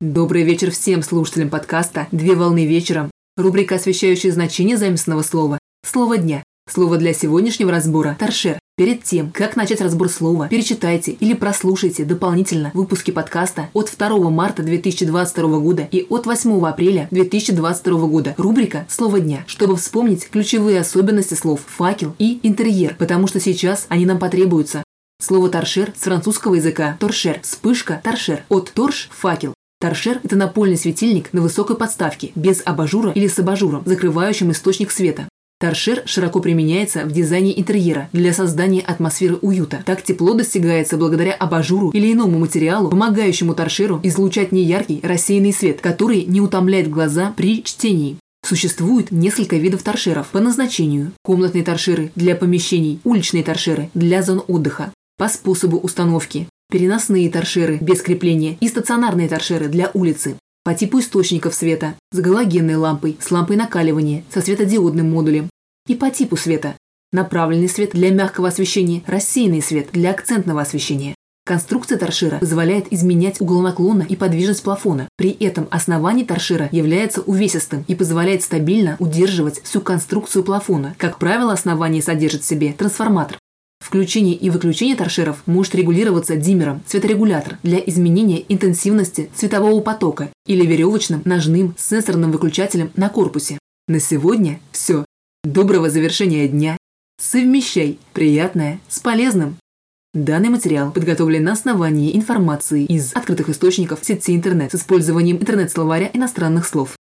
Добрый вечер всем слушателям подкаста «Две волны вечером». Рубрика, освещающая значение заместного слова. Слово дня. Слово для сегодняшнего разбора – торшер. Перед тем, как начать разбор слова, перечитайте или прослушайте дополнительно выпуски подкаста от 2 марта 2022 года и от 8 апреля 2022 года. Рубрика «Слово дня», чтобы вспомнить ключевые особенности слов «факел» и «интерьер», потому что сейчас они нам потребуются. Слово «торшер» с французского языка «торшер» – вспышка «торшер» от «торш» – «факел». Торшер – это напольный светильник на высокой подставке, без абажура или с абажуром, закрывающим источник света. Торшер широко применяется в дизайне интерьера для создания атмосферы уюта. Так тепло достигается благодаря абажуру или иному материалу, помогающему торшеру излучать неяркий рассеянный свет, который не утомляет глаза при чтении. Существует несколько видов торшеров по назначению. Комнатные торшеры для помещений, уличные торшеры для зон отдыха. По способу установки переносные торшеры без крепления и стационарные торшеры для улицы. По типу источников света с галогенной лампой, с лампой накаливания, со светодиодным модулем. И по типу света направленный свет для мягкого освещения, рассеянный свет для акцентного освещения. Конструкция торшера позволяет изменять угол наклона и подвижность плафона. При этом основание торшера является увесистым и позволяет стабильно удерживать всю конструкцию плафона. Как правило, основание содержит в себе трансформатор, Включение и выключение торшеров может регулироваться диммером, цветорегулятор для изменения интенсивности цветового потока или веревочным ножным сенсорным выключателем на корпусе. На сегодня все. Доброго завершения дня. Совмещай приятное с полезным. Данный материал подготовлен на основании информации из открытых источников сети интернет с использованием интернет-словаря иностранных слов.